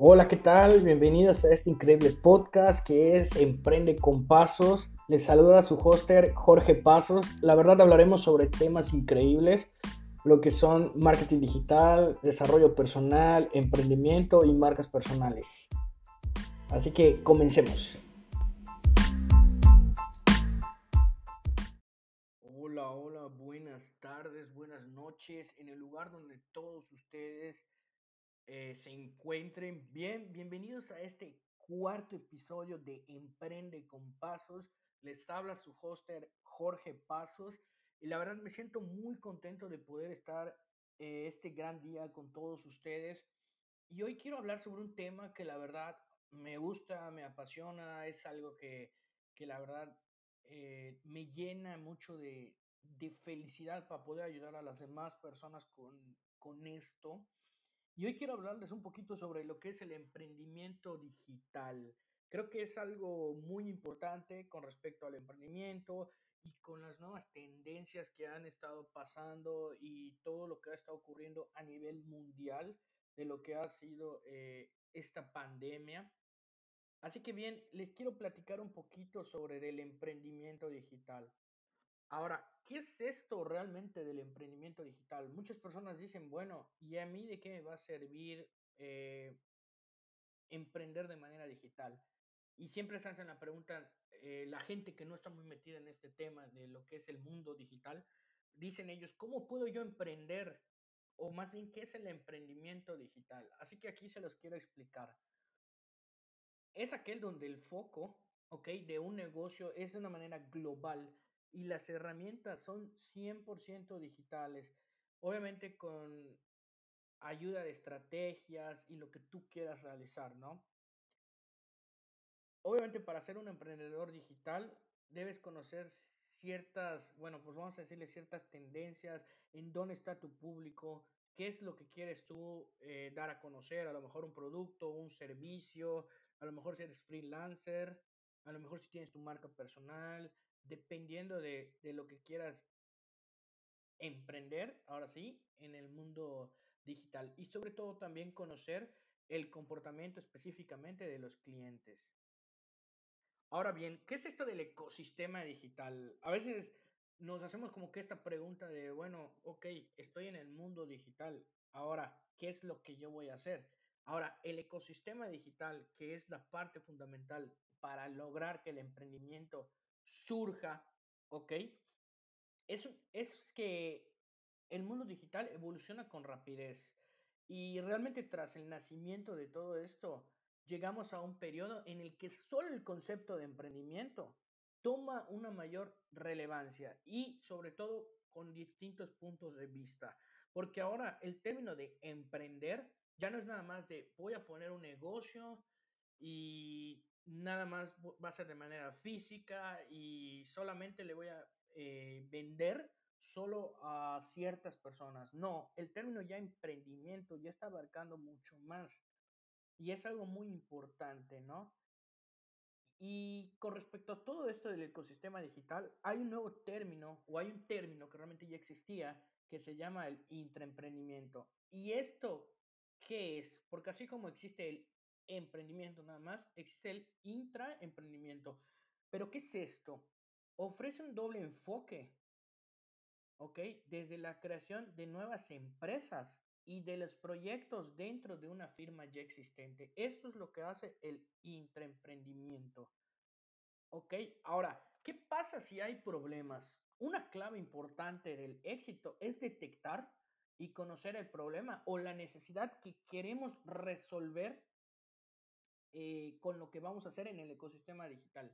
Hola, ¿qué tal? Bienvenidos a este increíble podcast que es Emprende con Pasos. Les saluda su hoster Jorge Pasos. La verdad hablaremos sobre temas increíbles, lo que son marketing digital, desarrollo personal, emprendimiento y marcas personales. Así que comencemos. Hola, hola, buenas tardes, buenas noches en el lugar donde todos ustedes eh, se encuentren bien. Bienvenidos a este cuarto episodio de Emprende con Pasos. Les habla su hoster Jorge Pasos y la verdad me siento muy contento de poder estar eh, este gran día con todos ustedes. Y hoy quiero hablar sobre un tema que la verdad me gusta, me apasiona, es algo que, que la verdad eh, me llena mucho de, de, felicidad para poder ayudar a las demás personas con, con esto. Y hoy quiero hablarles un poquito sobre lo que es el emprendimiento digital. Creo que es algo muy importante con respecto al emprendimiento y con las nuevas tendencias que han estado pasando y todo lo que ha estado ocurriendo a nivel mundial de lo que ha sido eh, esta pandemia. Así que bien, les quiero platicar un poquito sobre el emprendimiento digital. Ahora, ¿qué es esto realmente del emprendimiento digital? Muchas personas dicen, bueno, ¿y a mí de qué me va a servir eh, emprender de manera digital? Y siempre se hacen la pregunta, eh, la gente que no está muy metida en este tema de lo que es el mundo digital, dicen ellos, ¿cómo puedo yo emprender? O más bien, ¿qué es el emprendimiento digital? Así que aquí se los quiero explicar. Es aquel donde el foco, ¿ok? De un negocio es de una manera global y las herramientas son 100% digitales. Obviamente con ayuda de estrategias y lo que tú quieras realizar, ¿no? Obviamente para ser un emprendedor digital debes conocer ciertas, bueno, pues vamos a decirle ciertas tendencias, en dónde está tu público, qué es lo que quieres tú eh, dar a conocer, a lo mejor un producto, un servicio, a lo mejor si eres freelancer, a lo mejor si tienes tu marca personal, dependiendo de, de lo que quieras emprender, ahora sí, en el mundo digital. Y sobre todo también conocer el comportamiento específicamente de los clientes. Ahora bien, ¿qué es esto del ecosistema digital? A veces nos hacemos como que esta pregunta de, bueno, ok, estoy en el mundo digital, ahora, ¿qué es lo que yo voy a hacer? Ahora, el ecosistema digital, que es la parte fundamental para lograr que el emprendimiento surja, ¿ok? Es, es que el mundo digital evoluciona con rapidez y realmente tras el nacimiento de todo esto, llegamos a un periodo en el que solo el concepto de emprendimiento toma una mayor relevancia y sobre todo con distintos puntos de vista. Porque ahora el término de emprender ya no es nada más de voy a poner un negocio y nada más va a ser de manera física y solamente le voy a eh, vender solo a ciertas personas. No, el término ya emprendimiento ya está abarcando mucho más y es algo muy importante, ¿no? Y con respecto a todo esto del ecosistema digital, hay un nuevo término o hay un término que realmente ya existía que se llama el intraemprendimiento. ¿Y esto qué es? Porque así como existe el emprendimiento nada más, existe el intraemprendimiento. Pero ¿qué es esto? Ofrece un doble enfoque, ¿ok? Desde la creación de nuevas empresas y de los proyectos dentro de una firma ya existente. Esto es lo que hace el intraemprendimiento. ¿Ok? Ahora, ¿qué pasa si hay problemas? Una clave importante del éxito es detectar y conocer el problema o la necesidad que queremos resolver eh, con lo que vamos a hacer en el ecosistema digital.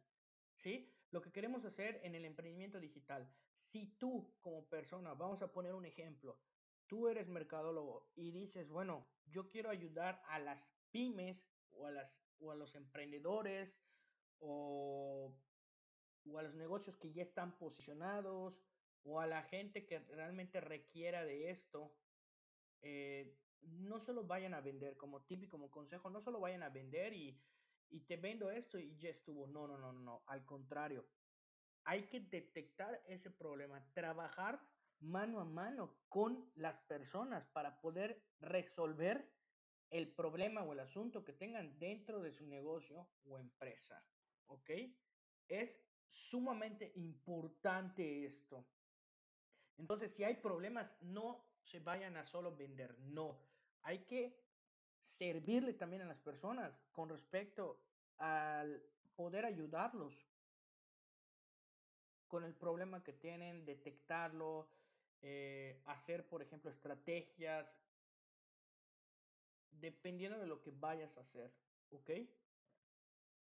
¿Sí? Lo que queremos hacer en el emprendimiento digital. Si tú como persona, vamos a poner un ejemplo, tú eres mercadólogo y dices, bueno, yo quiero ayudar a las pymes o a, las, o a los emprendedores o, a los negocios que ya están posicionados o a la gente que realmente requiera de esto, eh, no solo vayan a vender, como típico, como consejo, no solo vayan a vender y, y te vendo esto y ya estuvo. No, no, no, no, al contrario. Hay que detectar ese problema, trabajar mano a mano con las personas para poder resolver el problema o el asunto que tengan dentro de su negocio o empresa. ¿Ok? Es sumamente importante esto. Entonces, si hay problemas, no se vayan a solo vender, no. Hay que servirle también a las personas con respecto al poder ayudarlos con el problema que tienen, detectarlo, eh, hacer, por ejemplo, estrategias, dependiendo de lo que vayas a hacer, ¿ok?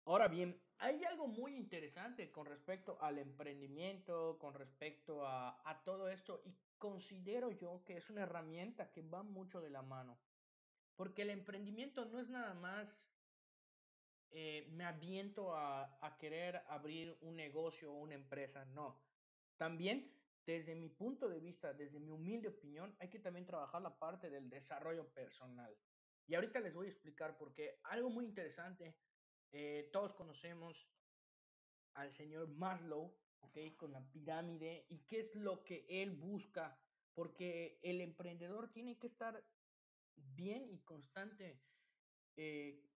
Ahora bien, hay algo muy interesante con respecto al emprendimiento, con respecto a, a todo esto, y considero yo que es una herramienta que va mucho de la mano, porque el emprendimiento no es nada más eh, me aviento a, a querer abrir un negocio o una empresa, no. También, desde mi punto de vista, desde mi humilde opinión, hay que también trabajar la parte del desarrollo personal. Y ahorita les voy a explicar por qué. Algo muy interesante, eh, todos conocemos al señor Maslow, ¿ok? Con la pirámide y qué es lo que él busca, porque el emprendedor tiene que estar bien y constante eh,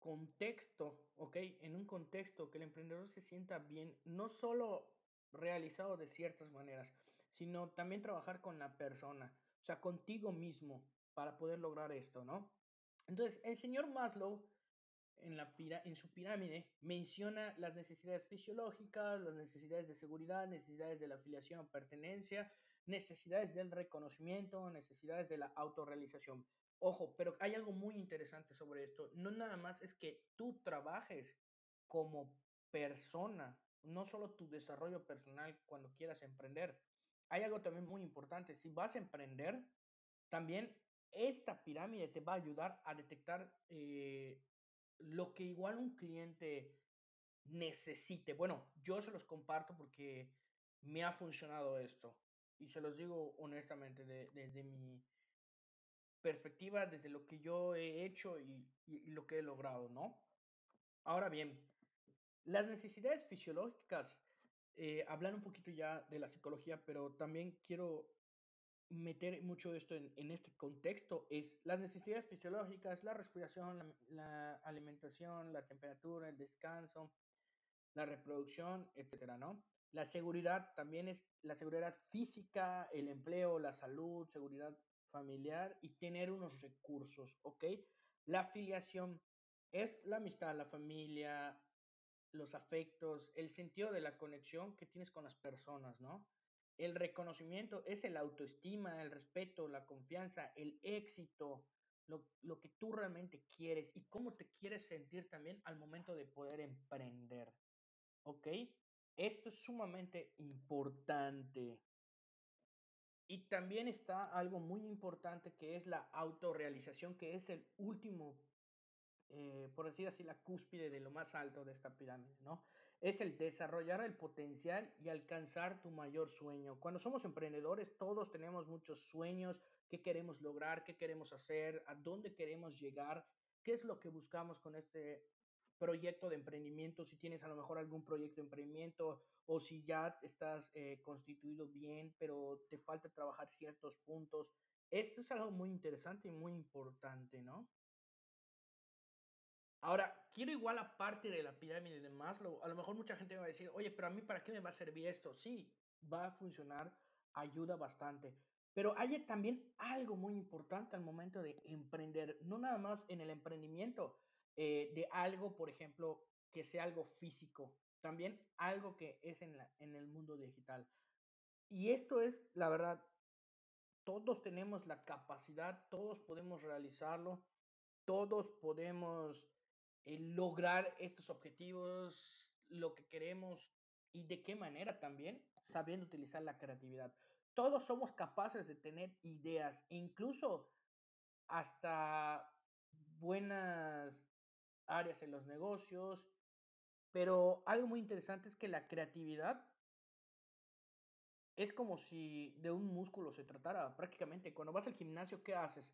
contexto, ¿ok? En un contexto que el emprendedor se sienta bien, no solo realizado de ciertas maneras, sino también trabajar con la persona, o sea, contigo mismo para poder lograr esto, ¿no? Entonces, el señor Maslow en, la en su pirámide menciona las necesidades fisiológicas, las necesidades de seguridad, necesidades de la afiliación o pertenencia, necesidades del reconocimiento, necesidades de la autorrealización. Ojo, pero hay algo muy interesante sobre esto. No nada más es que tú trabajes como persona, no solo tu desarrollo personal cuando quieras emprender. Hay algo también muy importante. Si vas a emprender, también esta pirámide te va a ayudar a detectar eh, lo que igual un cliente necesite. Bueno, yo se los comparto porque me ha funcionado esto. Y se los digo honestamente desde mi perspectiva, desde lo que yo he hecho y, lo que he logrado, ¿no? Ahora bien, las necesidades fisiológicas, eh, hablar un poquito ya de la psicología, pero también quiero meter mucho esto en, en, este contexto, es las necesidades fisiológicas, la respiración, la, la, alimentación, la temperatura, el descanso, la reproducción, etcétera, ¿no? La seguridad también es la seguridad física, el empleo, la salud, seguridad familiar y tener unos recursos, ¿ok? La afiliación es la amistad, la familia, los afectos, el sentido de la conexión que tienes con las personas, ¿no? El reconocimiento es el autoestima, el respeto, la confianza, el éxito, lo, lo, que tú realmente quieres y cómo te quieres sentir también al momento de poder emprender. ¿Ok? Esto es sumamente importante. Y también está algo muy importante que es la autorrealización, que es el último, eh, por decir así, la cúspide de lo más alto de esta pirámide, ¿no? Es el desarrollar el potencial y alcanzar tu mayor sueño. Cuando somos emprendedores, todos tenemos muchos sueños, qué queremos lograr, qué queremos hacer, a dónde queremos llegar, qué es lo que buscamos con este proyecto de emprendimiento, si tienes a lo mejor algún proyecto de emprendimiento o si ya estás eh, constituido bien, pero te falta trabajar ciertos puntos. Esto es algo muy interesante y muy importante, ¿no? Ahora, quiero igual aparte de la pirámide de Maslow, a lo mejor mucha gente va a decir, oye, pero a mí, ¿para qué me va a servir esto? Sí, va a funcionar, ayuda bastante. Pero hay también algo muy importante al momento de emprender, no nada más en el emprendimiento, eh, de algo, por ejemplo, que sea algo físico, también algo que es en, la, en el mundo digital. Y esto es, la verdad, todos tenemos la capacidad, todos podemos realizarlo, todos podemos lograr estos objetivos, lo que queremos y de qué manera también, sabiendo utilizar la creatividad. Todos somos capaces de tener ideas, incluso hasta buenas áreas en los negocios, pero algo muy interesante es que la creatividad es como si de un músculo se tratara. Prácticamente, cuando vas al gimnasio, ¿qué haces?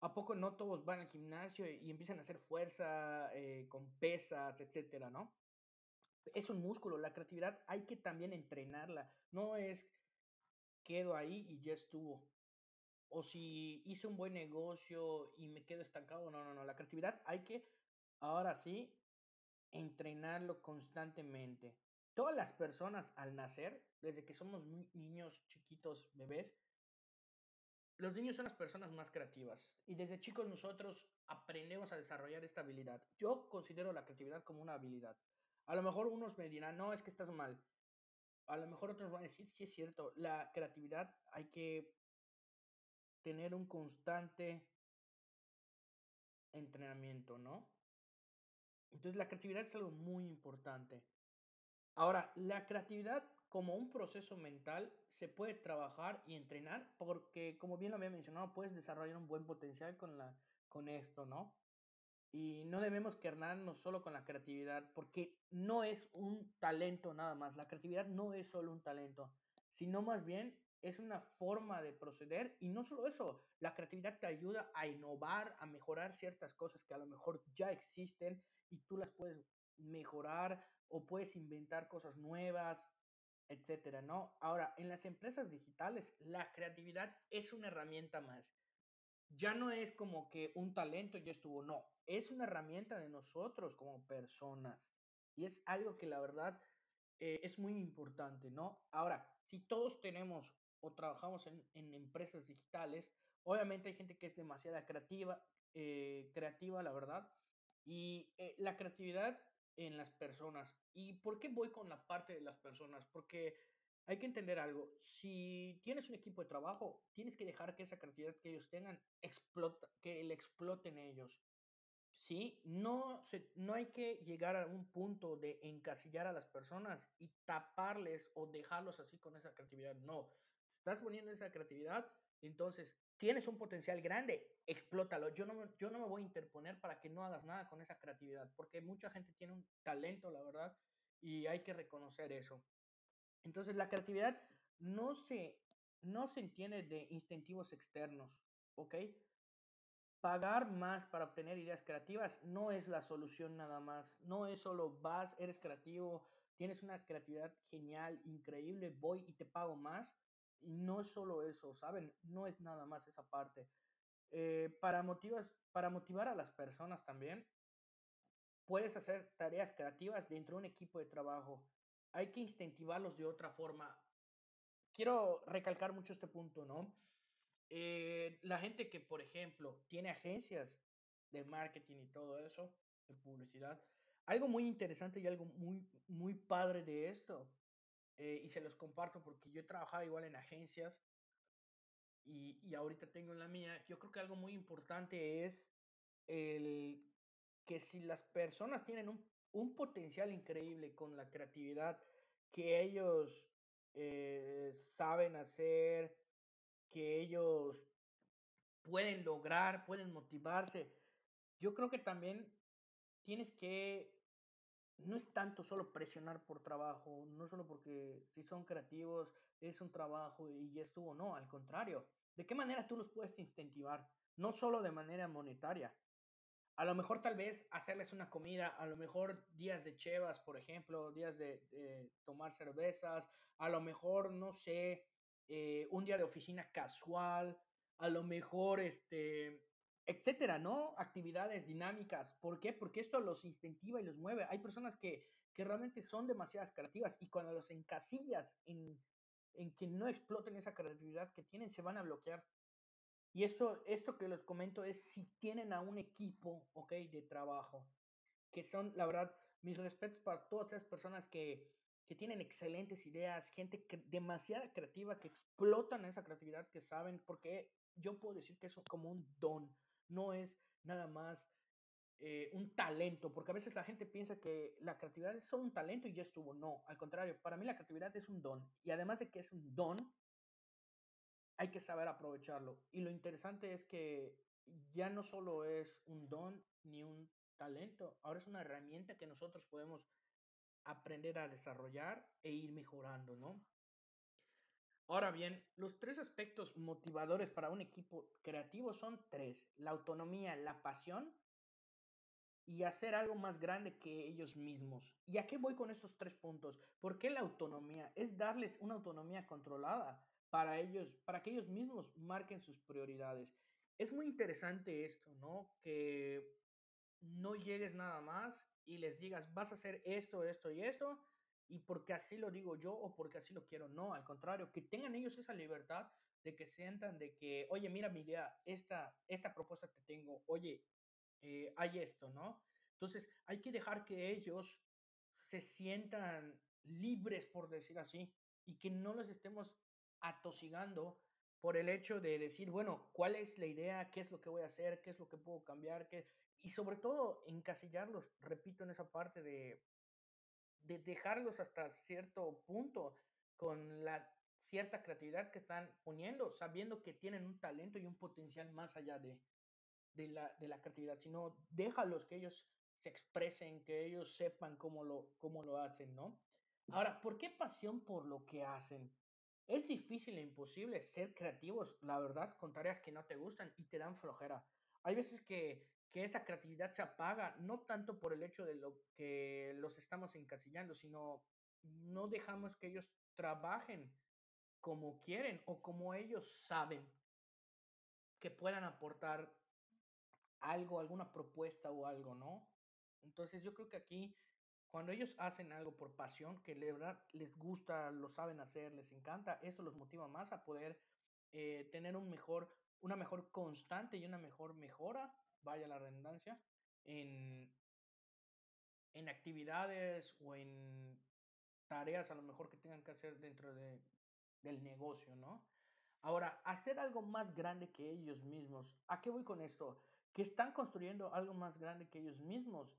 ¿A poco no todos van al gimnasio y empiezan a hacer fuerza eh, con pesas, etcétera, no? Es un músculo, la creatividad hay que también entrenarla. No es quedo ahí y ya estuvo. o si hice un buen negocio y me quedo estancado. No, no, no. La creatividad hay que, ahora sí, entrenarlo constantemente. Todas las personas al nacer, desde que somos niños chiquitos, bebés, los niños son las personas más creativas y desde chicos nosotros aprendemos a desarrollar esta habilidad. Yo considero la creatividad como una habilidad. A lo mejor unos me dirán, no, es que estás mal. A lo mejor otros van a decir, sí es cierto, la creatividad hay que tener un constante entrenamiento, ¿no? Entonces la creatividad es algo muy importante. Ahora, la creatividad como un proceso mental se puede trabajar y entrenar porque, como bien lo había mencionado, puedes desarrollar un buen potencial con, la, con esto, ¿no? Y no debemos quedarnos solo con la creatividad porque no es un talento nada más. La creatividad no es solo un talento, sino más bien es una forma de proceder y no solo eso, la creatividad te ayuda a innovar, a mejorar ciertas cosas que a lo mejor ya existen y tú las puedes mejorar o puedes inventar cosas nuevas, etcétera, ¿no? Ahora, en las empresas digitales, la creatividad es una herramienta más. Ya no es como que un talento ya estuvo, no, es una herramienta de nosotros como personas. Y es algo que la verdad eh, es muy importante, ¿no? Ahora, si todos tenemos o trabajamos en, en empresas digitales, obviamente hay gente que es demasiada creativa, eh, creativa, la verdad, y eh, la creatividad en las personas. ¿Y por qué voy con la parte de las personas? Porque hay que entender algo. Si tienes un equipo de trabajo, tienes que dejar que esa creatividad que ellos tengan explota, que le exploten ellos. Sí, no, se, no hay que llegar a un punto de encasillar a las personas y taparles o dejarlos así con esa creatividad. No, estás poniendo esa creatividad, entonces tienes un potencial grande, explótalo. Yo no, yo no me voy a interponer para que no hagas nada con esa creatividad, porque mucha gente tiene un talento, la verdad, y hay que reconocer eso. Entonces la creatividad no se, no se entiende de incentivos externos, ¿ok? Pagar más para obtener ideas creativas no es la solución nada más. No es solo vas, eres creativo, tienes una creatividad genial, increíble, voy y te pago más. Y no es solo eso, ¿saben? No es nada más esa parte. Eh, para, motivas, para motivar a las personas también, puedes hacer tareas creativas dentro de un equipo de trabajo. Hay que incentivarlos de otra forma. Quiero recalcar mucho este punto, ¿no? Eh, la gente que, por ejemplo, tiene agencias de marketing y todo eso, de publicidad, algo muy interesante y algo muy, muy padre de esto, eh, y se los comparto porque yo he trabajado igual en agencias y, y ahorita tengo en la mía, yo creo que algo muy importante es el que si las personas tienen un, un potencial increíble con la creatividad que ellos eh, saben hacer, que ellos pueden lograr, pueden motivarse. Yo creo que también tienes que, no es tanto solo presionar por trabajo, no solo porque si son creativos es un trabajo y ya estuvo, no, al contrario. ¿De qué manera tú los puedes incentivar? No solo de manera monetaria, a lo mejor tal vez hacerles una comida, a lo mejor días de chevas, por ejemplo, días de, tomar cervezas, a lo mejor, no sé, eh, un día de oficina casual, a lo mejor, este, etcétera, ¿no? Actividades dinámicas. ¿Por qué? Porque esto los incentiva y los mueve. Hay personas que, que realmente son demasiadas creativas y cuando los encasillas en, en que no exploten esa creatividad que tienen, se van a bloquear. Y esto, esto que les comento es si tienen a un equipo, ¿ok? De trabajo, que son, la verdad, mis respetos para todas esas personas que, que tienen excelentes ideas, gente que, demasiada creativa, que explotan esa creatividad, que saben, porque yo puedo decir que es como un don, no es nada más eh, un talento, porque a veces la gente piensa que la creatividad es solo un talento y ya estuvo. No, al contrario, para mí la creatividad es un don. Y además de que es un don, hay que saber aprovecharlo. Y lo interesante es que ya no solo es un don ni un talento, ahora es una herramienta que nosotros podemos aprender a desarrollar e ir mejorando, ¿no? Ahora bien, los tres aspectos motivadores para un equipo creativo son tres, la autonomía, la pasión y hacer algo más grande que ellos mismos. ¿Y a qué voy con estos tres puntos? ¿Por qué la autonomía? Es darles una autonomía controlada para ellos, para que ellos mismos marquen sus prioridades. Es muy interesante esto, ¿no? Que no llegues nada más y les digas, vas a hacer esto, esto y esto, y porque así lo digo yo o porque así lo quiero. No, al contrario, que tengan ellos esa libertad de que sientan de que, oye, mira mi idea, esta, esta propuesta que tengo, oye, eh, hay esto, ¿no? Entonces, hay que dejar que ellos se sientan libres, por decir así, y que no los estemos atosigando por el hecho de decir, bueno, ¿cuál es la idea? ¿Qué es lo que voy a hacer? ¿Qué es lo que puedo cambiar? ¿Qué? Y sobre todo, encasillarlos, repito, en esa parte de, de dejarlos hasta cierto punto con la cierta creatividad que están poniendo, sabiendo que tienen un talento y un potencial más allá de, de, la, de la creatividad, sino déjalos que ellos se expresen, que ellos sepan cómo lo, cómo lo hacen, ¿no? Ahora, ¿por qué pasión por lo que hacen? Es difícil e imposible ser creativos, la verdad, con tareas que no te gustan y te dan flojera. Hay veces que, que esa creatividad se apaga, no tanto por el hecho de lo que los estamos encasillando, sino no dejamos que ellos trabajen como quieren o como ellos saben que puedan aportar algo, alguna propuesta o algo, ¿no? Entonces yo creo que aquí, cuando ellos hacen algo por pasión, que de verdad les gusta, lo saben hacer, les encanta, eso los motiva más a poder eh, tener un mejor, una mejor constante y una mejor mejora, vaya la redundancia, en, en actividades o en tareas a lo mejor que tengan que hacer dentro de, del negocio, ¿no? Ahora, hacer algo más grande que ellos mismos. ¿A qué voy con esto? Que están construyendo algo más grande que ellos mismos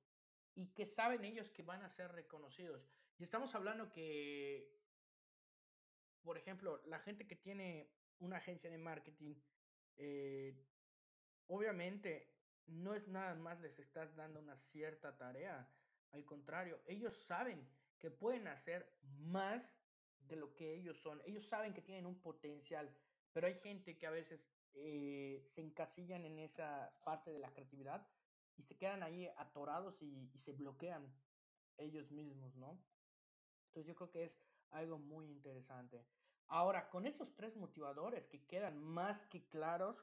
y que saben ellos que van a ser reconocidos. Y estamos hablando que, por ejemplo, la gente que tiene una agencia de marketing, eh, obviamente no es nada más les estás dando una cierta tarea. Al contrario, ellos saben que pueden hacer más de lo que ellos son. Ellos saben que tienen un potencial, pero hay gente que a veces eh, se encasillan en esa parte de la creatividad y se quedan ahí atorados y, se bloquean ellos mismos, ¿no? Entonces yo creo que es algo muy interesante. Ahora, con estos tres motivadores que quedan más que claros,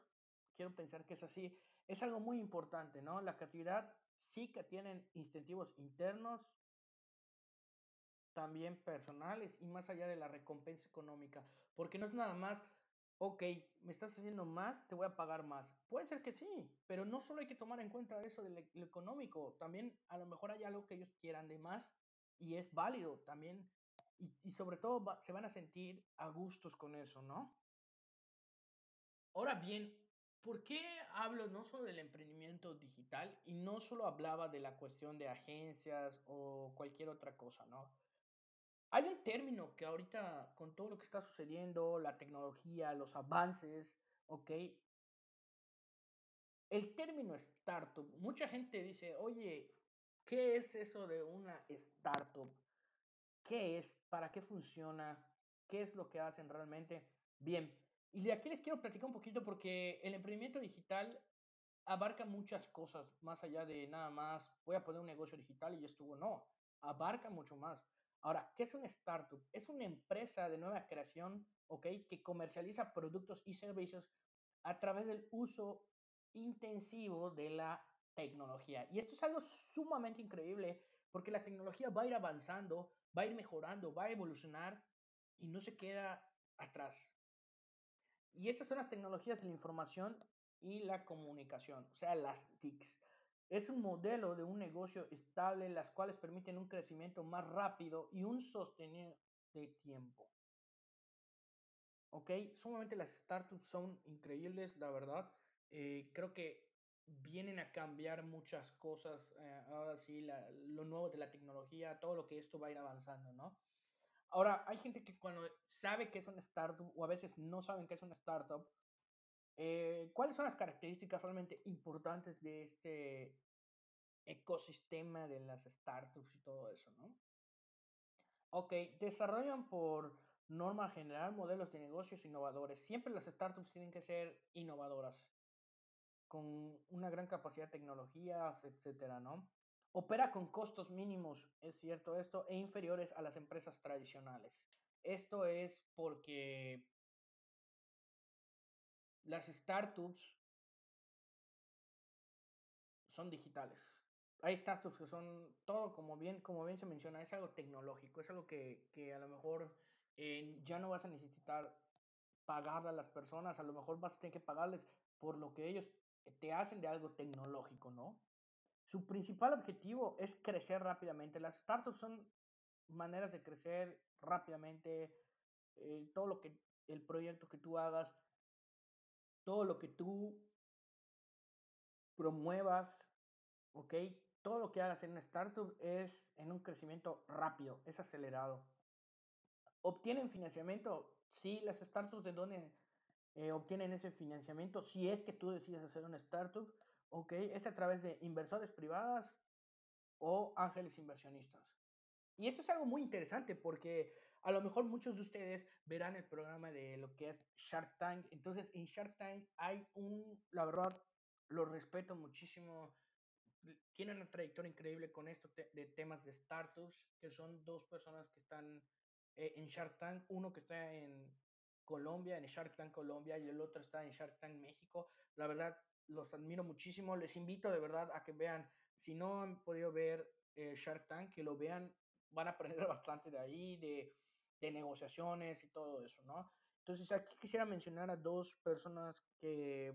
quiero pensar que es así, es algo muy importante, ¿no? La creatividad sí que tienen incentivos internos, también personales y más allá de la recompensa económica, porque no es nada más, ok, me estás haciendo más, te voy a pagar más. Puede ser que sí, pero no solo hay que tomar en cuenta eso de lo económico, también a lo mejor hay algo que ellos quieran de más y es válido también y, sobre todo se van a sentir a gustos con eso, ¿no? Ahora bien, ¿por qué hablo no solo del emprendimiento digital y no solo hablaba de la cuestión de agencias o cualquier otra cosa, ¿no? Hay un término que ahorita, con todo lo que está sucediendo, la tecnología, los avances, ¿ok? El término startup, mucha gente dice, oye, ¿qué es eso de una startup? ¿Qué es? ¿Para qué funciona? ¿Qué es lo que hacen realmente? Bien, y de aquí les quiero platicar un poquito porque el emprendimiento digital abarca muchas cosas, más allá de nada más, voy a poner un negocio digital y ya estuvo, no, abarca mucho más. Ahora, ¿qué es una startup? Es una empresa de nueva creación, ¿ok? Que comercializa productos y servicios a través del uso intensivo de la tecnología. Y esto es algo sumamente increíble porque la tecnología va a ir avanzando, va a ir mejorando, va a evolucionar y no se queda atrás. Y estas son las tecnologías de la información y la comunicación, o sea, las TICs. Es un modelo de un negocio estable, las cuales permiten un crecimiento más rápido y un sostenido de tiempo. Ok, sumamente las startups son increíbles, la verdad. Eh, creo que vienen a cambiar muchas cosas. Eh, ahora sí, la, lo nuevo de la tecnología, todo lo que esto va a ir avanzando, ¿no? Ahora, hay gente que cuando sabe que es una startup o a veces no saben que es una startup, eh, ¿cuáles son las características realmente importantes de este ecosistema de las startups y todo eso, ¿no? Ok, desarrollan por norma general modelos de negocios innovadores. Siempre las startups tienen que ser innovadoras, con una gran capacidad de tecnologías, etcétera, ¿no? Opera con costos mínimos, es cierto esto, e inferiores a las empresas tradicionales. Esto es porque las startups son digitales. Hay startups que son todo, como bien, como bien se menciona, es algo tecnológico, es algo que, que a lo mejor eh, ya no vas a necesitar pagarle a las personas, a lo mejor vas a tener que pagarles por lo que ellos te hacen de algo tecnológico, ¿no? Su principal objetivo es crecer rápidamente. Las startups son maneras de crecer rápidamente. Eh, todo lo que, el proyecto que tú hagas, todo lo que tú promuevas, ¿ok? Todo lo que hagas en una startup es en un crecimiento rápido, es acelerado. ¿Obtienen financiamiento? Sí, las startups de donde eh, obtienen ese financiamiento, si es que tú decides hacer una startup, ¿ok? Es a través de inversores privadas o ángeles inversionistas. Y esto es algo muy interesante porque a lo mejor muchos de ustedes verán el programa de lo que es Shark Tank. Entonces, en Shark Tank hay un, la verdad, lo respeto muchísimo. Tiene una trayectoria increíble con esto de temas de startups, que son dos personas que están eh, en Shark Tank, uno que está en Colombia, en Shark Tank Colombia, y el otro está en Shark Tank México. La verdad, los admiro muchísimo. Les invito de verdad a que vean, si no han podido ver eh, Shark Tank, que lo vean, van a aprender bastante de ahí, de, de negociaciones y todo eso, ¿no? Entonces aquí quisiera mencionar a dos personas que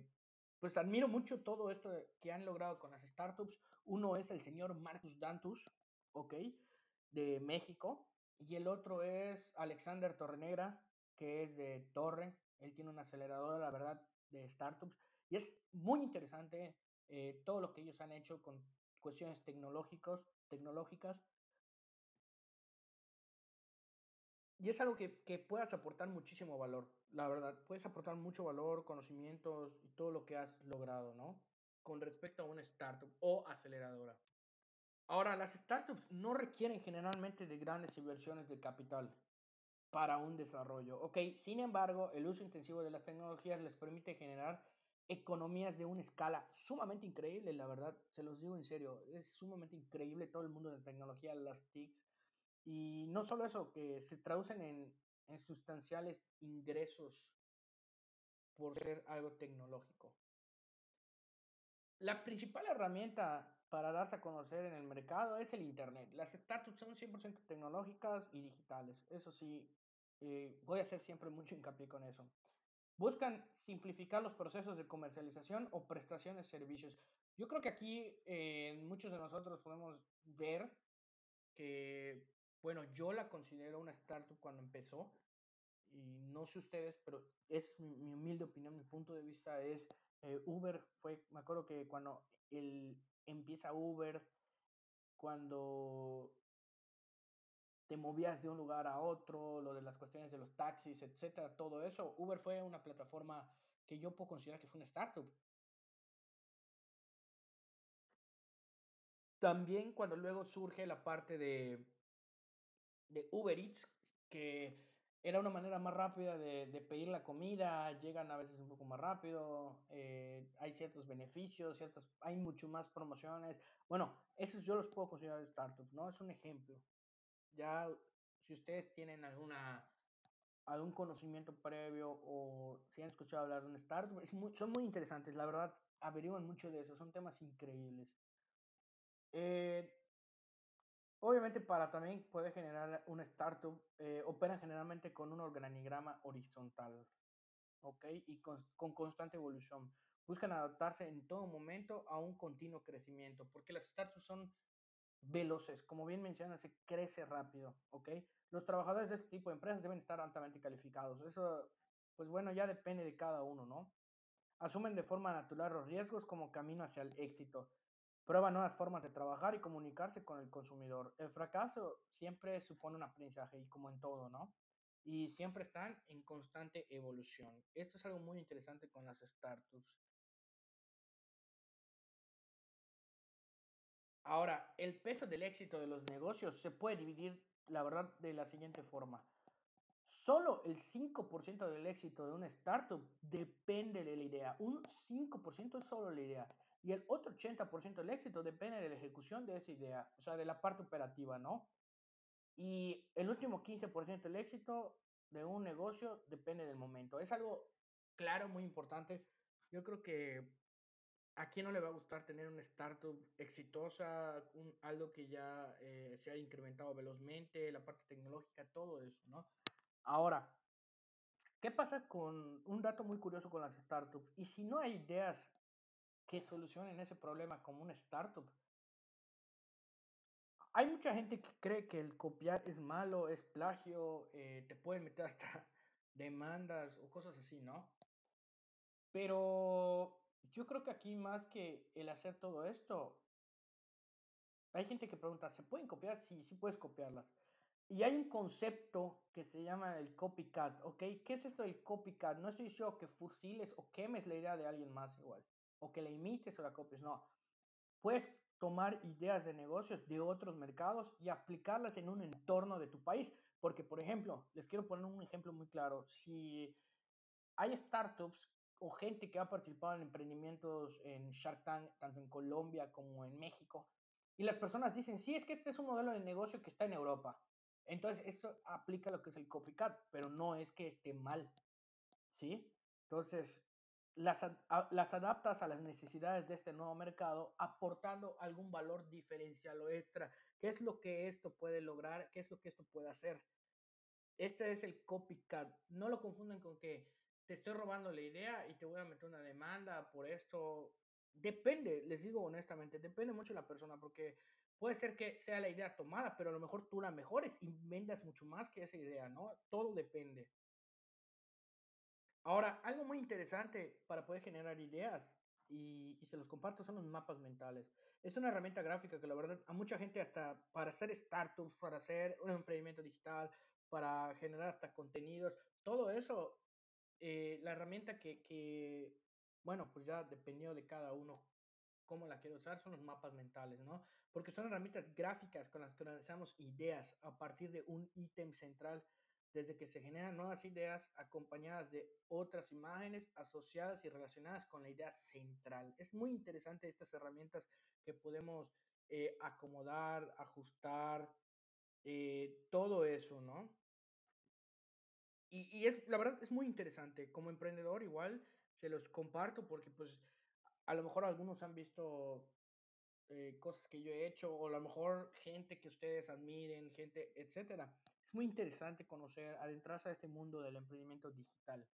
pues admiro mucho todo esto que han logrado con las startups. Uno es el señor Marcus Dantus, ¿ok? De México. Y el otro es Alexander Torrenegra, que es de Torre. Él tiene una aceleradora, la verdad, de startups. Y es muy interesante eh, todo lo que ellos han hecho con cuestiones tecnológicos, tecnológicas. Y es algo que, que puedas aportar muchísimo valor, la verdad. Puedes aportar mucho valor, conocimientos y todo lo que has logrado, ¿no? Con respecto a una startup o aceleradora. Ahora, las startups no requieren generalmente de grandes inversiones de capital para un desarrollo. Ok, sin embargo, el uso intensivo de las tecnologías les permite generar economías de una escala sumamente increíble, la verdad, se los digo en serio, es sumamente increíble todo el mundo de tecnología, las TICs, y no solo eso, que se traducen en, en sustanciales ingresos por ser algo tecnológico. La principal herramienta para darse a conocer en el mercado es el Internet. Las startups son 100% tecnológicas y digitales. Eso sí, eh, voy a hacer siempre mucho hincapié con eso. Buscan simplificar los procesos de comercialización o prestación de servicios. Yo creo que aquí eh, muchos de nosotros podemos ver que bueno, yo la considero una startup cuando empezó y no sé ustedes, pero es mi, humilde opinión, mi punto de vista es eh, Uber fue, me acuerdo que cuando el, empieza Uber, cuando te movías de un lugar a otro, lo de las cuestiones de los taxis, etcétera, todo eso, Uber fue una plataforma que yo puedo considerar que fue una startup. También cuando luego surge la parte de de Uber Eats, que era una manera más rápida de, de, pedir la comida, llegan a veces un poco más rápido, eh, hay ciertos beneficios, ciertas, hay mucho más promociones. Bueno, esos yo los puedo considerar startups, ¿no? Es un ejemplo. Ya, si ustedes tienen alguna algún conocimiento previo o si han escuchado hablar de un startup, son muy interesantes, la verdad, averiguan mucho de eso, son temas increíbles. Eh, Obviamente para también poder generar una startup, eh, operan generalmente con un organigrama horizontal, ¿ok? Y con, con, constante evolución. Buscan adaptarse en todo momento a un continuo crecimiento, porque las startups son veloces, como bien mencionan, se crece rápido, ¿ok? Los trabajadores de este tipo de empresas deben estar altamente calificados. Eso, pues bueno, ya depende de cada uno, ¿no? Asumen de forma natural los riesgos como camino hacia el éxito Prueba nuevas formas de trabajar y comunicarse con el consumidor. El fracaso siempre supone un aprendizaje y como en todo, ¿no? Y siempre están en constante evolución. Esto es algo muy interesante con las startups. Ahora, el peso del éxito de los negocios se puede dividir, la verdad, de la siguiente forma. Solo el 5% del éxito de una startup depende de la idea. Un 5% es solo la idea. Y el otro 80% del éxito depende de la ejecución de esa idea, o sea, de la parte operativa, ¿no? Y el último 15% del éxito de un negocio depende del momento. Es algo Claro, muy importante. Yo creo que a quién no le va a gustar tener una startup exitosa, un, algo que ya eh, se ha incrementado velozmente, la parte tecnológica, todo eso, ¿no? Ahora, ¿qué pasa con un dato muy curioso con las startups? Y si no hay ideas que solucionen ese problema como una startup, hay mucha gente que cree que el copiar es malo, es plagio, eh, te pueden meter hasta demandas o cosas así, ¿no? Pero yo creo que aquí más que el hacer todo esto, hay gente que pregunta, ¿se pueden copiar? Sí, sí puedes copiarlas. Y hay un concepto que se llama el copycat, ¿ok? ¿Qué es esto del copycat? No estoy diciendo que fusiles o quemes la idea de alguien más igual, o que la imites o la copies, no. Puedes tomar ideas de negocios de otros mercados y aplicarlas en un entorno de tu país. Porque, por ejemplo, les quiero poner un ejemplo muy claro. Si hay startups o gente que ha participado en emprendimientos en Shark Tank, tanto en Colombia como en México, y las personas dicen, sí, es que este es un modelo de negocio que está en Europa. Entonces, esto aplica lo que es el copycat, pero no es que esté mal, ¿sí? Entonces, las, a, las adaptas a las necesidades de este nuevo mercado, aportando algún valor diferencial o extra. ¿Qué es lo que esto puede lograr? ¿Qué es lo que esto puede hacer? Este es el copycat. No lo confunden con que te estoy robando la idea y te voy a meter una demanda por esto. Depende, les digo honestamente, depende mucho de la persona, porque puede ser que sea la idea tomada, pero a lo mejor tú la mejores y vendas mucho más que esa idea, ¿no? Todo depende. Ahora, algo muy interesante para poder generar ideas y, y, se los comparto son los mapas mentales. Es una herramienta gráfica que la verdad a mucha gente hasta para hacer startups, para hacer un emprendimiento digital, para generar hasta contenidos, todo eso eh, la herramienta que, bueno, pues ya dependiendo de cada uno cómo la quiero usar, son los mapas mentales, ¿no? Porque son herramientas gráficas con las que analizamos ideas a partir de un ítem central, desde que se generan nuevas ideas acompañadas de otras imágenes asociadas y relacionadas con la idea central. Es muy interesante estas herramientas que podemos eh, acomodar, ajustar, eh, todo eso, ¿no? Y, y, es, la verdad, es muy interesante. Como emprendedor, igual se los comparto porque, pues, a lo mejor algunos han visto eh, cosas que yo he hecho o a lo mejor gente que ustedes admiren, gente, etcétera. Es muy interesante conocer, adentrarse a este mundo del emprendimiento digital.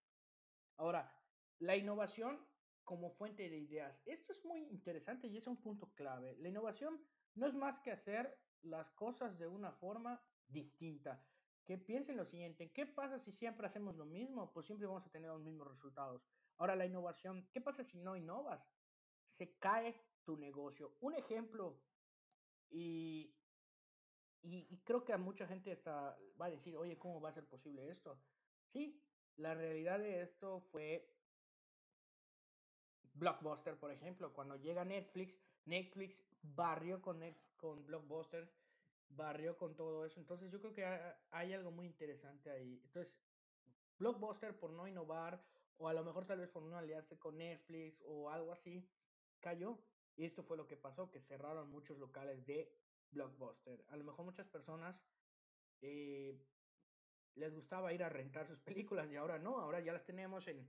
Ahora, la innovación como fuente de ideas. Esto es muy interesante y es un punto clave. La innovación no es más que hacer las cosas de una forma distinta que piensen lo siguiente, ¿qué pasa si siempre hacemos lo mismo? Pues siempre vamos a tener los mismos resultados. Ahora la innovación, ¿qué pasa si no innovas? Se cae tu negocio. Un ejemplo, y, y, creo que a mucha gente está, va a decir, oye, ¿cómo va a ser posible esto? Sí, la realidad de esto fue Blockbuster, por ejemplo, cuando llega Netflix, Netflix barrió con, con Blockbuster barrió con todo eso. Entonces yo creo que hay algo muy interesante ahí. Entonces, Blockbuster por no innovar, o a lo mejor tal vez por no aliarse con Netflix o algo así, cayó. Y esto fue lo que pasó, que cerraron muchos locales de Blockbuster. A lo mejor muchas personas eh, les gustaba ir a rentar sus películas y ahora no, ahora ya las tenemos en,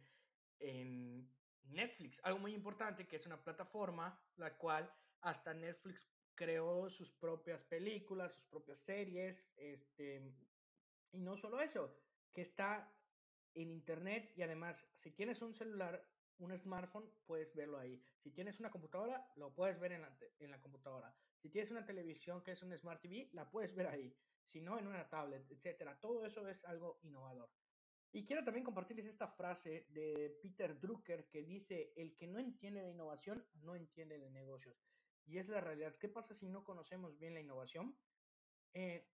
en Netflix. Algo muy importante que es una plataforma la cual hasta Netflix creó sus propias películas, sus propias series, este, y no solo eso, que está en internet y además, si tienes un celular, un smartphone, puedes verlo ahí. Si tienes una computadora, lo puedes ver en la, en la computadora. Si tienes una televisión que es un Smart TV, la puedes ver ahí. Si no, en una tablet, etcétera. Todo eso es algo innovador. Y quiero también compartirles esta frase de Peter Drucker que dice, el que no entiende de innovación no entiende de negocios. Y es la realidad. ¿Qué pasa si no conocemos bien la innovación? Eh,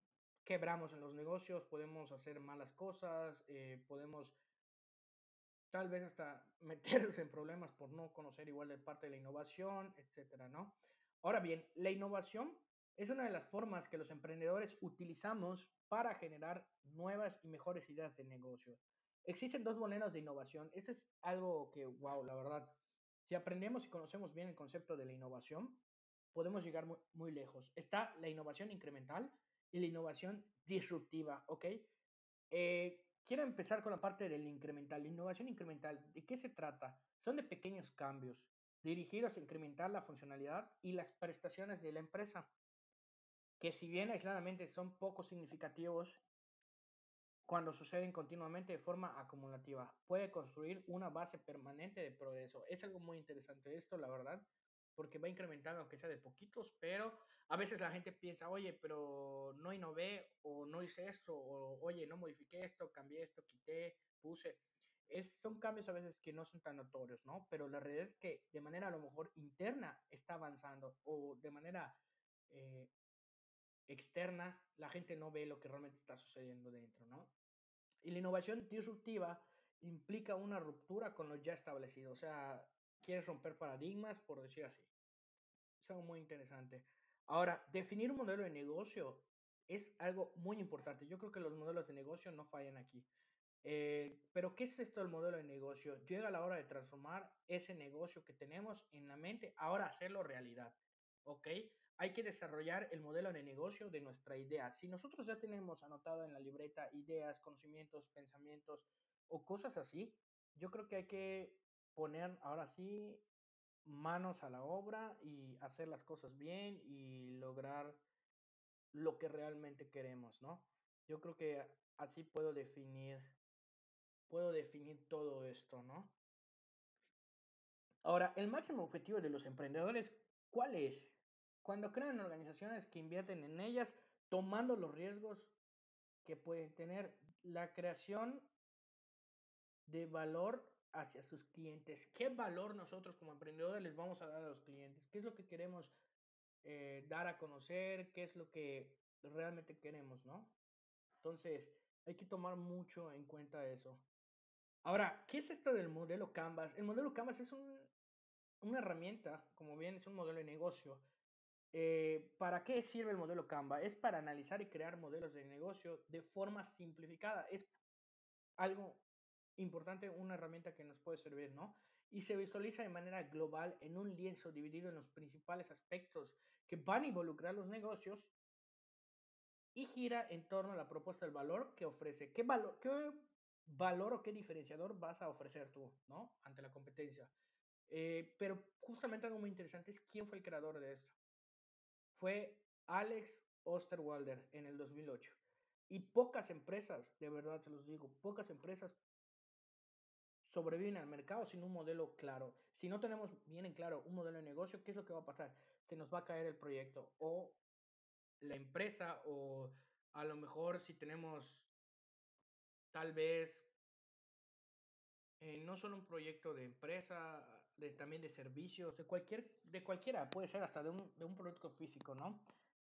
quebramos en los negocios, podemos hacer malas cosas, eh, podemos tal vez hasta meternos en problemas por no conocer igual de parte de la innovación, etcétera, ¿no? Ahora bien, la innovación es una de las formas que los emprendedores utilizamos para generar nuevas y mejores ideas de negocio. Existen dos modelos de innovación. Eso es algo que, wow, la verdad, si aprendemos y conocemos bien el concepto de la innovación, podemos llegar muy, muy lejos. Está la innovación incremental y la innovación disruptiva, ¿ok? Eh, quiero empezar con la parte del incremental, la innovación incremental. ¿De qué se trata? Son de pequeños cambios dirigidos a incrementar la funcionalidad y las prestaciones de la empresa, que si bien aisladamente son poco significativos, cuando suceden continuamente de forma acumulativa, puede construir una base permanente de progreso. Es algo muy interesante esto, la verdad, porque va incrementando aunque sea de poquitos, pero a veces la gente piensa, oye, pero no innové o no hice esto, o oye, no modifiqué esto, cambié esto, quité, puse. Es, son cambios a veces que no son tan notorios, ¿no? Pero la realidad es que de manera a lo mejor interna está avanzando o de manera eh, externa la gente no ve lo que realmente está sucediendo dentro, ¿no? Y la innovación disruptiva implica una ruptura con lo ya establecido, o sea, quieres romper paradigmas, por decir así. Es algo muy interesante. Ahora, definir un modelo de negocio es algo muy importante. Yo creo que los modelos de negocio no fallan aquí. Eh, pero, ¿qué es esto del modelo de negocio? Llega la hora de transformar ese negocio que tenemos en la mente, ahora hacerlo realidad. ¿Ok? Hay que desarrollar el modelo de negocio de nuestra idea. Si nosotros ya tenemos anotado en la libreta ideas, conocimientos, pensamientos o cosas así, yo creo que hay que poner ahora sí manos a la obra y hacer las cosas bien y lograr lo que realmente queremos, ¿no? Yo creo que así puedo definir, puedo definir todo esto, ¿no? Ahora, el máximo objetivo de los emprendedores, ¿cuál es? Cuando crean organizaciones que invierten en ellas, tomando los riesgos que pueden tener, la creación de valor hacia sus clientes. ¿Qué valor nosotros como emprendedores les vamos a dar a los clientes? ¿Qué es lo que queremos eh, dar a conocer? ¿Qué es lo que realmente queremos, no? Entonces, hay que tomar mucho en cuenta eso. Ahora, ¿qué es esto del modelo Canvas? El modelo Canvas es un, una herramienta, como bien es un modelo de negocio. Eh, ¿Para qué sirve el modelo Canvas? Es para analizar y crear modelos de negocio de forma simplificada. Es algo importante, una herramienta que nos puede servir, ¿no? Y se visualiza de manera global en un lienzo dividido en los principales aspectos que van a involucrar los negocios y gira en torno a la propuesta del valor que ofrece. ¿Qué valor, qué valor o qué diferenciador vas a ofrecer tú, ¿no? Ante la competencia. Eh, pero justamente algo muy interesante es quién fue el creador de esto. Fue Alex Osterwalder en el 2008. Y pocas empresas, de verdad se los digo, pocas empresas sobreviven al mercado sin un modelo claro. Si no tenemos bien en claro un modelo de negocio, ¿qué es lo que va a pasar? Se nos va a caer el proyecto o la empresa o a lo mejor si tenemos tal vez eh, no solo un proyecto de empresa, también de servicios, de, cualquier, de cualquiera, puede ser hasta de un, producto físico, ¿no?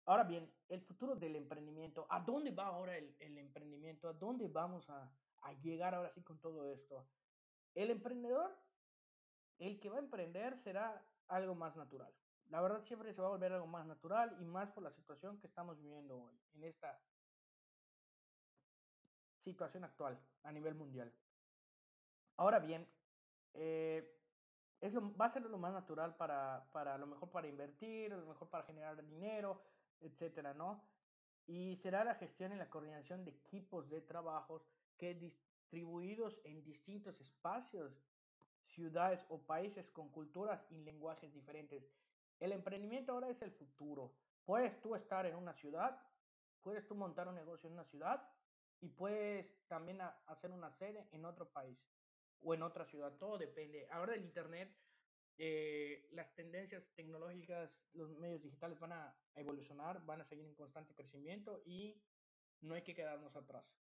Ahora bien, el futuro del emprendimiento, ¿a dónde va ahora el, emprendimiento? ¿A dónde vamos a llegar ahora sí con todo esto? El emprendedor, el que va a emprender será algo más natural. La verdad siempre se va a volver algo más natural y más por la situación que estamos viviendo hoy, en esta situación actual a nivel mundial. Ahora bien, eh, es va a ser lo más natural para, para a lo mejor para invertir, a lo mejor para generar dinero, etcétera, ¿no? Y será la gestión y la coordinación de equipos de trabajos que distribuidos en distintos espacios, ciudades o países con culturas y lenguajes diferentes. El emprendimiento ahora es el futuro. Puedes tú estar en una ciudad, puedes tú montar un negocio en una ciudad y puedes también hacer una sede en otro país o en otra ciudad. Todo depende. Ahora del Internet, eh, las tendencias tecnológicas, los medios digitales van a evolucionar, van a seguir en constante crecimiento y no hay que quedarnos atrás.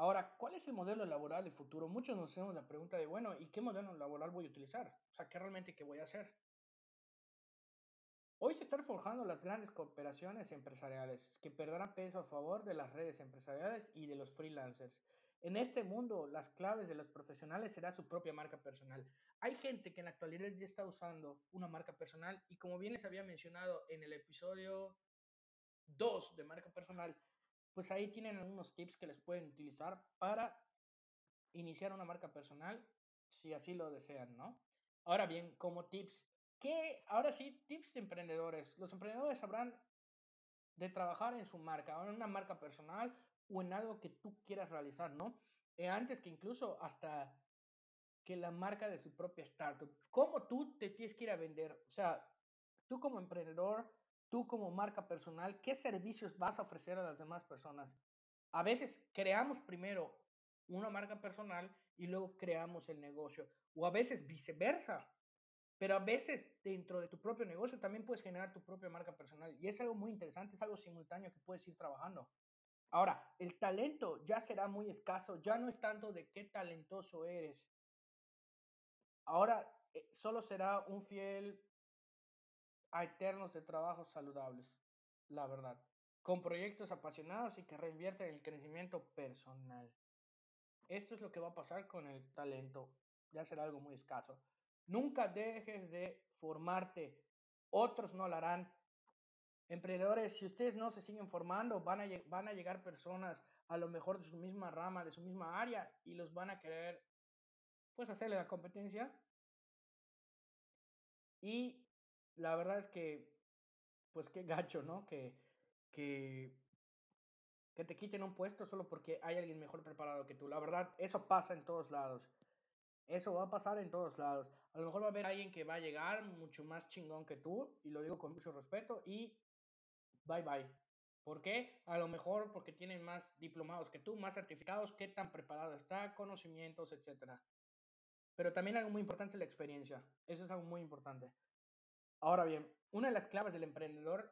Ahora, ¿cuál es el modelo laboral del futuro? Muchos nos hacemos la pregunta de, bueno, ¿y qué modelo laboral voy a utilizar? O sea, ¿qué realmente qué voy a hacer? Hoy se están forjando las grandes cooperaciones empresariales que perderán peso a favor de las redes empresariales y de los freelancers. En este mundo, las claves de los profesionales será su propia marca personal. Hay gente que en la actualidad ya está usando una marca personal y como bien les había mencionado en el episodio 2 de marca personal, pues ahí tienen algunos tips que les pueden utilizar para iniciar una marca personal si así lo desean, ¿no? Ahora bien, como tips, ¿qué? Ahora sí, tips de emprendedores. Los emprendedores sabrán de trabajar en su marca, en una marca personal, o en algo que tú quieras realizar, ¿no? Eh, antes que incluso hasta que la marca de su propia startup. ¿Cómo tú te tienes que ir a vender? O sea, tú como emprendedor, tú como marca personal, ¿qué servicios vas a ofrecer a las demás personas? A veces creamos primero una marca personal y luego creamos el negocio. O a veces viceversa. Pero a veces dentro de tu propio negocio también puedes generar tu propia marca personal. Y es algo muy interesante, es algo simultáneo que puedes ir trabajando. Ahora, el talento ya será muy escaso, ya no es tanto de qué talentoso eres. Ahora eh, solo será un fiel a eternos de trabajos saludables, la verdad, con proyectos apasionados y que reinvierten en el crecimiento personal. Esto es lo que va a pasar con el talento, ya será algo muy escaso. Nunca dejes de formarte. Otros no lo harán. Emprendedores, si ustedes no se siguen formando, van a, van a llegar personas a lo mejor de su misma rama, de su misma área, y los van a querer, pues, hacerle la competencia. Y la verdad es que, pues, qué gacho, ¿no? Que, que, que te quiten un puesto solo porque hay alguien mejor preparado que tú. La verdad, eso pasa en todos lados. Eso va a pasar en todos lados. A lo mejor va a haber alguien que va a llegar mucho más chingón que tú, y lo digo con mucho respeto, y bye bye. ¿Por qué? A lo mejor porque tienen más diplomados que tú, más certificados, qué tan preparado está, conocimientos, etc. Pero también algo muy importante es la experiencia. Eso es algo muy importante. Ahora bien, una de las claves del emprendedor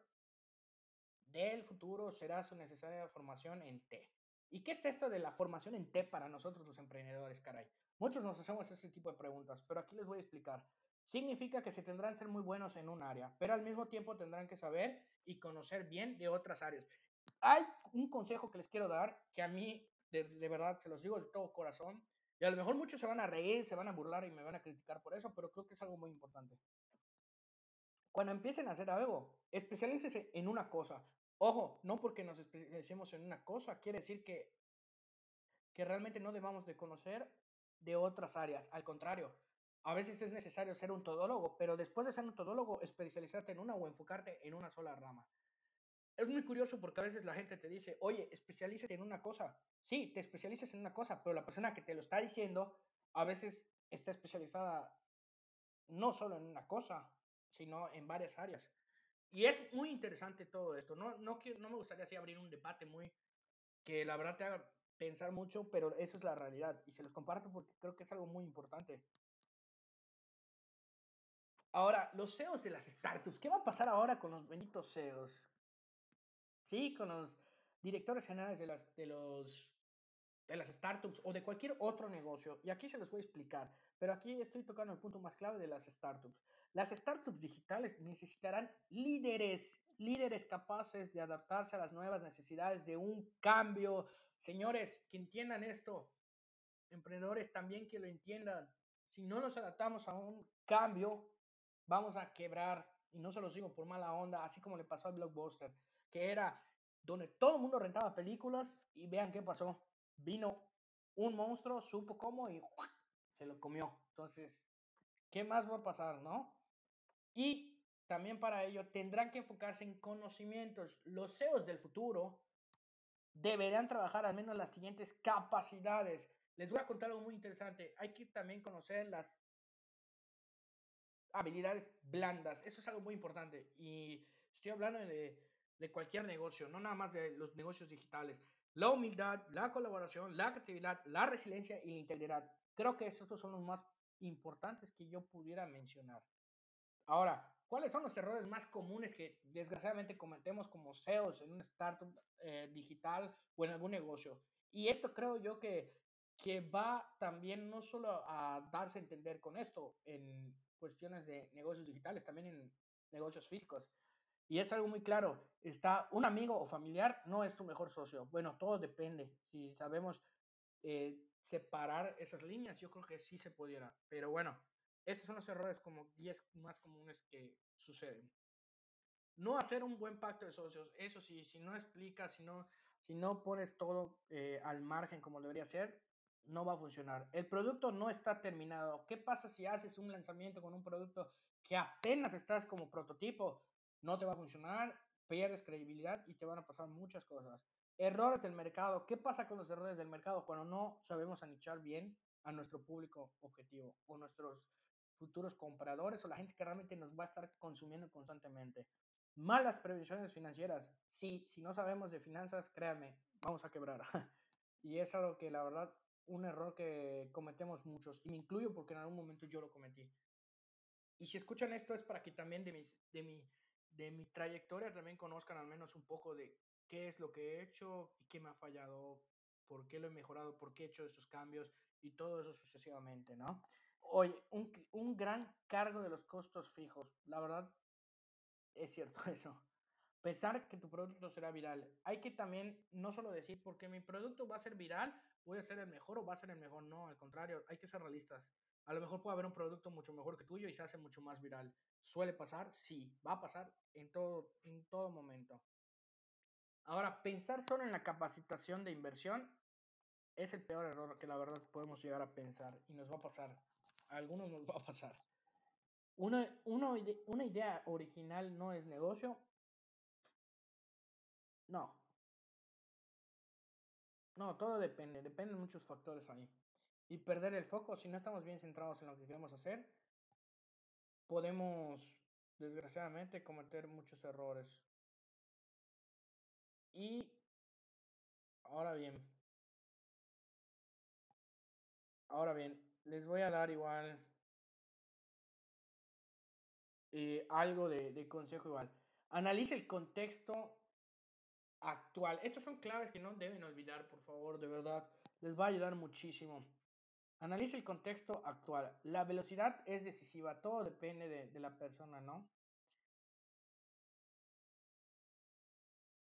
del futuro será su necesaria formación en T. ¿Y qué es esto de la formación en T para nosotros los emprendedores, caray? Muchos nos hacemos ese tipo de preguntas, pero aquí les voy a explicar. Significa que se tendrán que ser muy buenos en un área, pero al mismo tiempo tendrán que saber y conocer bien de otras áreas. Hay un consejo que les quiero dar que a mí, de, de verdad, se los digo de todo corazón, y a lo mejor muchos se van a reír, se van a burlar y me van a criticar por eso, pero creo que es algo muy importante. Cuando empiecen a hacer algo, especialícese en una cosa. Ojo, no porque nos especialicemos en una cosa, quiere decir que, que realmente no debamos de conocer de otras áreas. Al contrario, a veces es necesario ser un todólogo, pero después de ser un todólogo, especializarte en una o enfocarte en una sola rama. Es muy curioso porque a veces la gente te dice, oye, especialízate en una cosa. Sí, te especializas en una cosa, pero la persona que te lo está diciendo a veces está especializada no solo en una cosa, sino en varias áreas. Y es muy interesante todo esto. No, no, no me gustaría así abrir un debate muy que la verdad te haga pensar mucho, pero eso es la realidad. Y se los comparto porque creo que es algo muy importante. Ahora, los CEOs de las startups. ¿Qué va a pasar ahora con los benditos CEOs? Sí, con los directores generales de las, de los, de las startups o de cualquier otro negocio. Y aquí se los voy a explicar. Pero aquí estoy tocando el punto más clave de las startups. Las startups digitales necesitarán líderes, líderes capaces de adaptarse a las nuevas necesidades de un cambio. Señores, que entiendan esto, emprendedores también que lo entiendan. Si no nos adaptamos a un cambio, vamos a quebrar. Y no se los digo por mala onda, así como le pasó al Blockbuster, que era donde todo el mundo rentaba películas y vean qué pasó. Vino un monstruo, supo cómo y se lo comió. Entonces, ¿qué más va a pasar, no? Y también para ello tendrán que enfocarse en conocimientos. Los CEOs del futuro deberán trabajar al menos las siguientes capacidades. Les voy a contar algo muy interesante. Hay que también conocer las habilidades blandas. Eso es algo muy importante. Y estoy hablando de, de cualquier negocio, no nada más de los negocios digitales. La humildad, la colaboración, la creatividad, la resiliencia y la integridad. Creo que estos son los más importantes que yo pudiera mencionar. Ahora, ¿cuáles son los errores más comunes que desgraciadamente cometemos como CEOs en una startup eh, digital o en algún negocio? Y esto creo yo que, que va también no solo a darse a entender con esto en cuestiones de negocios digitales, también en negocios físicos. Y es algo muy claro, está un amigo o familiar no es tu mejor socio. Bueno, todo depende. Si sabemos eh, separar esas líneas, yo creo que sí se pudiera. Pero bueno, estos son los errores como 10 más comunes que suceden. No hacer un buen pacto de socios, eso sí, si no explicas, si no, si no pones todo eh, al margen como debería ser, no va a funcionar. El producto no está terminado. ¿Qué pasa si haces un lanzamiento con un producto que apenas estás como prototipo? No te va a funcionar, pierdes credibilidad y te van a pasar muchas cosas. Errores del mercado. ¿Qué pasa con los errores del mercado cuando no sabemos anichar bien a nuestro público objetivo o nuestros futuros compradores o la gente que realmente nos va a estar consumiendo constantemente? Malas previsiones financieras. Sí, si no sabemos de finanzas, créanme, vamos a quebrar. y es algo que la verdad, un error que cometemos muchos, y me incluyo porque en algún momento yo lo cometí. Y si escuchan esto es para que también de, mis, de, mi, de mi trayectoria también conozcan al menos un poco de qué es lo que he hecho y qué me ha fallado, por qué lo he mejorado, por qué he hecho esos cambios y todo eso sucesivamente, ¿no? Oye, un, un gran cargo de los costos fijos. La verdad, es cierto eso. Pensar que tu producto será viral. Hay que también no solo decir porque mi producto va a ser viral, voy a ser el mejor o va a ser el mejor. No, al contrario, hay que ser realistas. A lo mejor puede haber un producto mucho mejor que tuyo y se hace mucho más viral. ¿Suele pasar? Sí, va a pasar en todo, en todo momento. Ahora, pensar solo en la capacitación de inversión es el peor error que la verdad podemos llegar a pensar y nos va a pasar. A algunos nos va a pasar. Una, una, una idea original no es negocio. No. No, todo depende, dependen muchos factores ahí y perder el foco. Si no estamos bien centrados en lo que queremos hacer, podemos, desgraciadamente, cometer muchos errores. Y ahora bien, ahora bien, les voy a dar igual eh, algo de, de consejo igual. Analice el contexto actual. Estas son claves que no deben olvidar, por favor, de verdad. Les va a ayudar muchísimo. Analiza el contexto actual. La velocidad es decisiva, todo depende de, de, la persona, ¿no?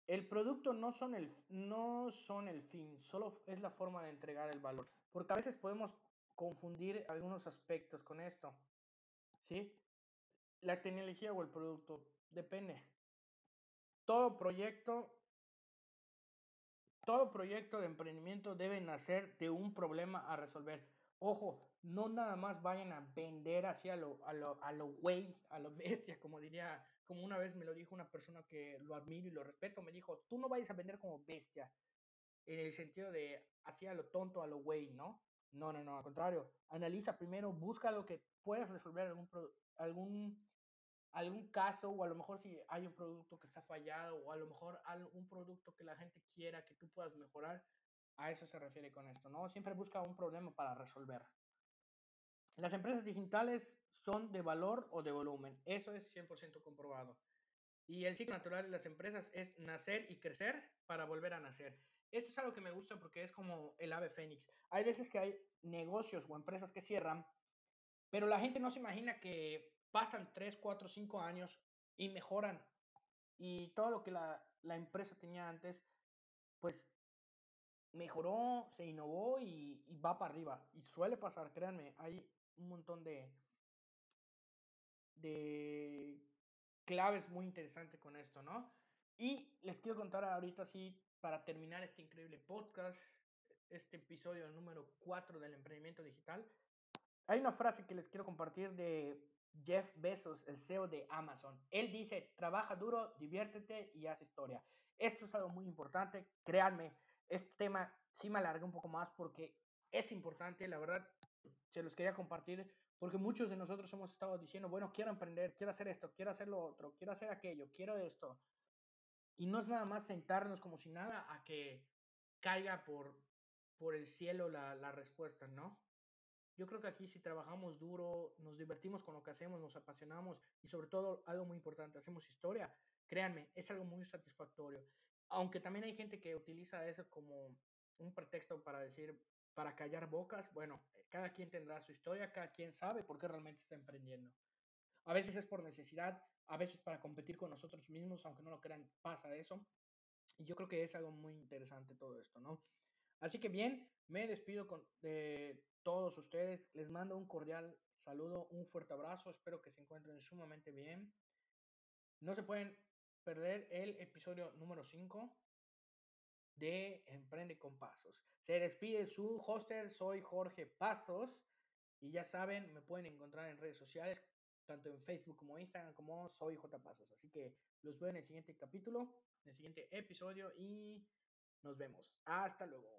El producto no son el, no son el fin, solo es la forma de entregar el valor. Porque a veces podemos confundir algunos aspectos con esto. ¿Sí? La tecnología o el producto, depende. Todo proyecto todo proyecto de emprendimiento debe nacer de un problema a resolver. Ojo, no nada más vayan a vender así a lo, a lo, a lo güey, a lo bestia, como diría, como una vez me lo dijo una persona que lo admiro y lo respeto, me dijo, tú no vayas a vender como bestia, en el sentido de así a lo tonto, a lo güey, ¿no? No, no, no, al contrario, analiza primero, busca lo que puedas resolver algún, algún, algún caso, o a lo mejor si hay un producto que está fallado, o a lo mejor algún producto que la gente quiera que tú puedas mejorar, a eso se refiere con esto, ¿no? Siempre busca un problema para resolver. Las empresas digitales son de valor o de volumen. Eso es 100% comprobado. Y el ciclo natural de las empresas es nacer y crecer para volver a nacer. Esto es algo que me gusta porque es como el ave fénix. Hay veces que hay negocios o empresas que cierran, pero la gente no se imagina que pasan 3, 4, 5 años y mejoran. Y todo lo que la, la empresa tenía antes, pues mejoró, se innovó y, va para arriba. Y suele pasar, créanme, hay un montón de, de claves muy interesantes con esto, ¿no? Y les quiero contar ahorita, así, para terminar este increíble podcast, este episodio número 4 del emprendimiento digital, hay una frase que les quiero compartir de Jeff Bezos, el CEO de Amazon. Él dice, trabaja duro, diviértete y haz historia. Esto es algo muy importante, créanme, este tema sí me alargué un poco más porque es importante, la verdad, se los quería compartir porque muchos de nosotros hemos estado diciendo, bueno, quiero emprender, quiero hacer esto, quiero hacer lo otro, quiero hacer aquello, quiero esto. Y no es nada más sentarnos como si nada a que caiga por, por el cielo la, la respuesta, ¿no? Yo creo que aquí si trabajamos duro, nos divertimos con lo que hacemos, nos apasionamos y sobre todo algo muy importante, hacemos historia, créanme, es algo muy satisfactorio. Aunque también hay gente que utiliza eso como un pretexto para decir, para callar bocas, bueno, cada quien tendrá su historia, cada quien sabe por qué realmente está emprendiendo. A veces es por necesidad, a veces para competir con nosotros mismos, aunque no lo crean, pasa eso. Y yo creo que es algo muy interesante todo esto, ¿no? Así que bien, me despido con, de todos ustedes, les mando un cordial saludo, un fuerte abrazo, espero que se encuentren sumamente bien. No se pueden perder el episodio número 5 de Emprende con Pasos. Se despide su hoster, soy Jorge Pasos y ya saben, me pueden encontrar en redes sociales, tanto en Facebook como Instagram como soy J Pasos. Así que los veo en el siguiente capítulo, en el siguiente episodio y nos vemos. Hasta luego.